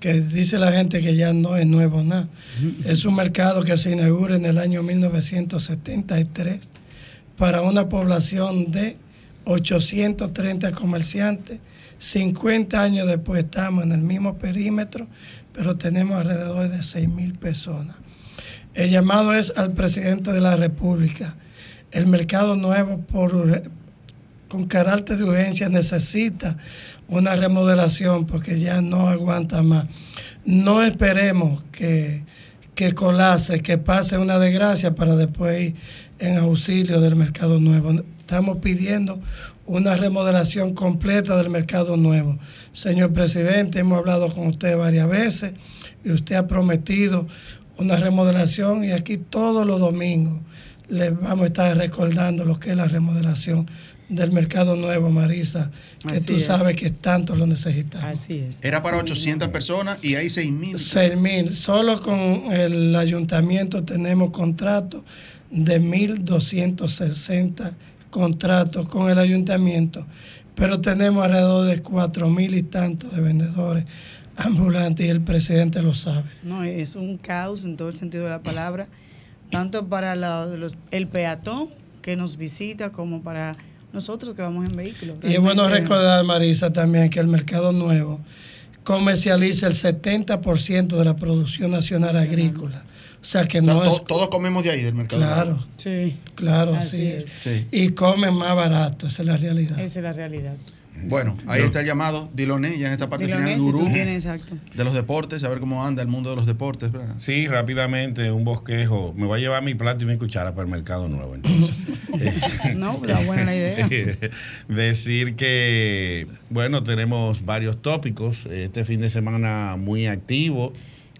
que dice la gente que ya no es nuevo nada. Es un mercado que se inaugura en el año 1973 para una población de 830 comerciantes. 50 años después estamos en el mismo perímetro, pero tenemos alrededor de 6 mil personas. El llamado es al presidente de la República. El mercado nuevo con carácter de urgencia necesita una remodelación porque ya no aguanta más. No esperemos que, que colase, que pase una desgracia para después ir en auxilio del mercado nuevo. Estamos pidiendo una remodelación completa del mercado nuevo. Señor presidente, hemos hablado con usted varias veces y usted ha prometido una remodelación y aquí todos los domingos les vamos a estar recordando lo que es la remodelación del mercado nuevo, Marisa, que Así tú es. sabes que tanto lo necesitamos. Así es. Era para 800 personas y hay 6 mil. 6 mil. Solo con el ayuntamiento tenemos contratos de 1.260 contratos con el ayuntamiento, pero tenemos alrededor de 4 mil y tantos de vendedores ambulantes y el presidente lo sabe. No, es un caos en todo el sentido de la palabra, tanto para la- los- el peatón que nos visita como para nosotros que vamos en vehículos. Y es bueno recordar, Marisa, también que el mercado nuevo comercializa el 70% de la producción nacional agrícola. O sea que O sea, no to- es... todos comemos de ahí, del mercado. Claro, Sí. claro, Así así, es. es. Sí. Y comen más barato, esa es la realidad. Esa es la realidad. Bueno, ahí está el llamado. Diloné, ya en esta parte Diloné, final, si gurú tienes, exacto. de los deportes, a ver cómo anda el mundo de los deportes. ¿verdad? Sí, rápidamente, un bosquejo. Me voy a llevar mi plato y mi cuchara para el mercado nuevo. Entonces. No, está buena la idea. Decir que, bueno, tenemos varios tópicos. Este fin de semana muy activo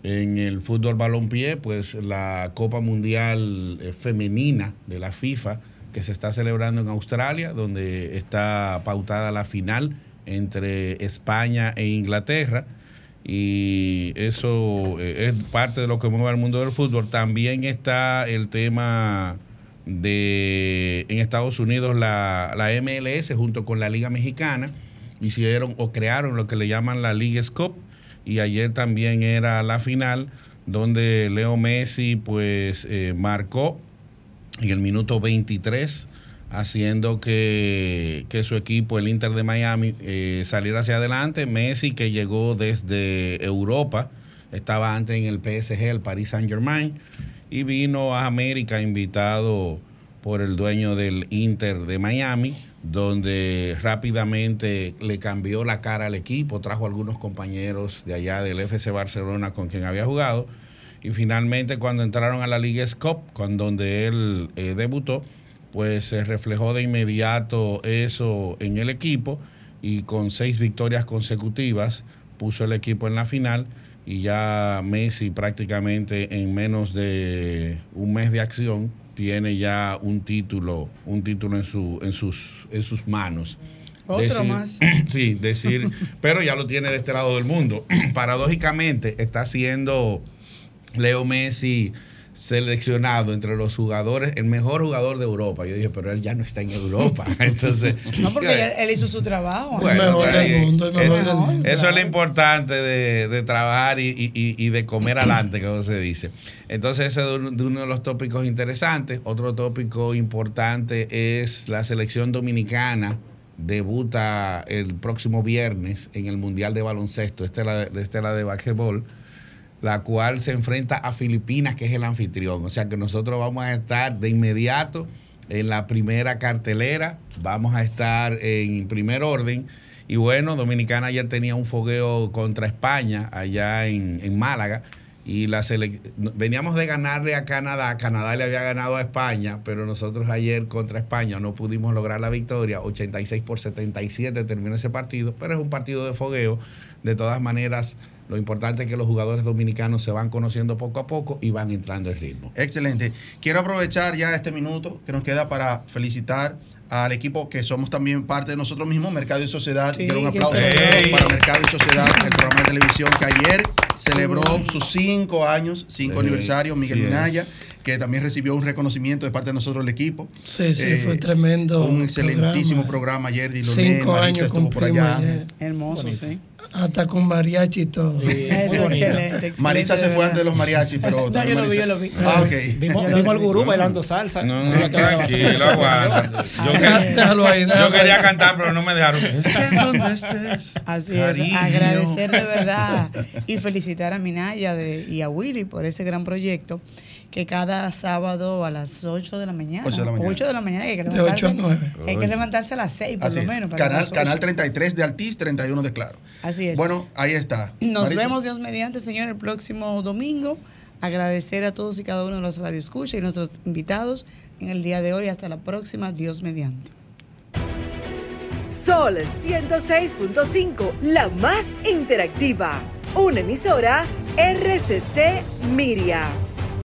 en el fútbol balompié, pues la Copa Mundial eh, Femenina de la FIFA que se está celebrando en Australia, donde está pautada la final entre España e Inglaterra. Y eso eh, es parte de lo que mueve al mundo del fútbol. También está el tema de en Estados Unidos la, la MLS junto con la Liga Mexicana hicieron o crearon lo que le llaman la Liga Cup y ayer también era la final donde Leo Messi pues eh, marcó en el minuto 23 haciendo que, que su equipo, el Inter de Miami, eh, saliera hacia adelante. Messi que llegó desde Europa, estaba antes en el PSG, el Paris Saint Germain, y vino a América invitado por el dueño del Inter de Miami, donde rápidamente le cambió la cara al equipo, trajo algunos compañeros de allá del FC Barcelona con quien había jugado, y finalmente cuando entraron a la Liga Cup, con donde él eh, debutó, pues se reflejó de inmediato eso en el equipo y con seis victorias consecutivas puso el equipo en la final y ya Messi prácticamente en menos de un mes de acción tiene ya un título, un título en su, en sus, en sus manos. Otro más. Sí, decir, pero ya lo tiene de este lado del mundo. Paradójicamente está siendo Leo Messi seleccionado entre los jugadores, el mejor jugador de Europa. Yo dije, pero él ya no está en Europa. Entonces, No, porque él, él hizo su trabajo. bueno, mejor está del mundo, el mejor Eso- del mundo. Eso es lo importante de, de trabajar y, y- y- y de comer adelante, como se dice. Entonces, ese es de uno- de uno de los tópicos interesantes. Otro tópico importante es la selección dominicana debuta el próximo viernes en el Mundial de Baloncesto. Esta es la, esta es la de básquetbol la cual se enfrenta a Filipinas, que es el anfitrión. O sea que nosotros vamos a estar de inmediato en la primera cartelera, vamos a estar en primer orden. Y bueno, Dominicana ayer tenía un fogueo contra España allá en, en Málaga. Y la sele- veníamos de ganarle a Canadá, Canadá le había ganado a España, pero nosotros ayer contra España no pudimos lograr la victoria, 86 por 77 terminó ese partido, pero es un partido de fogueo. De todas maneras, lo importante es que los jugadores dominicanos se van conociendo poco a poco y van entrando en ritmo. Excelente. Quiero aprovechar ya este minuto que nos queda para felicitar al equipo que somos también parte de nosotros mismos, Mercado y Sociedad. Sí, Quiero un aplauso se- para Mercado y Sociedad, el programa de televisión que ayer celebró sus cinco años, cinco Sí, aniversario, Miguel sí es. Que también recibió un reconocimiento de parte de nosotros el equipo. Sí, sí, Eh, fue tremendo. Un excelentísimo programa. programa, ayer, Diloné, Cinco Marisa años estuvo por allá. ayer. Hermoso, sí. Hasta con mariachi y todo. Sí, bonita. excelente, excelente. Marisa se fue antes de los mariachis, pero... No, yo lo vi, yo lo vi. Ah, ok. Vimos, vimos al gurú bailando salsa. No, no, quedaba tranquilo, aguanta. Yo, que- Déjalo ahí, yo quería ahí. cantar, pero no me dejaron. Estés donde estés. Así cariño. es, agradecer de verdad y felicitar a Minaya de, y a Willy por ese gran proyecto que cada sábado a las 8 de la mañana, Ocho de la mañana. 8 de la mañana hay que De levantarse, 8 a 9. hay que levantarse a las 6 por Así lo menos. para Canal, canal 33 de Altiz, 31 de Claro. Así es. Bueno, ahí está. Nos Marisa. vemos Dios mediante, señor, el próximo domingo. Agradecer a todos y cada uno de los radioescuchas y nuestros invitados en el día de hoy. Hasta la próxima, Dios mediante. Sol 106.5, la más interactiva. Una emisora RCC Miria.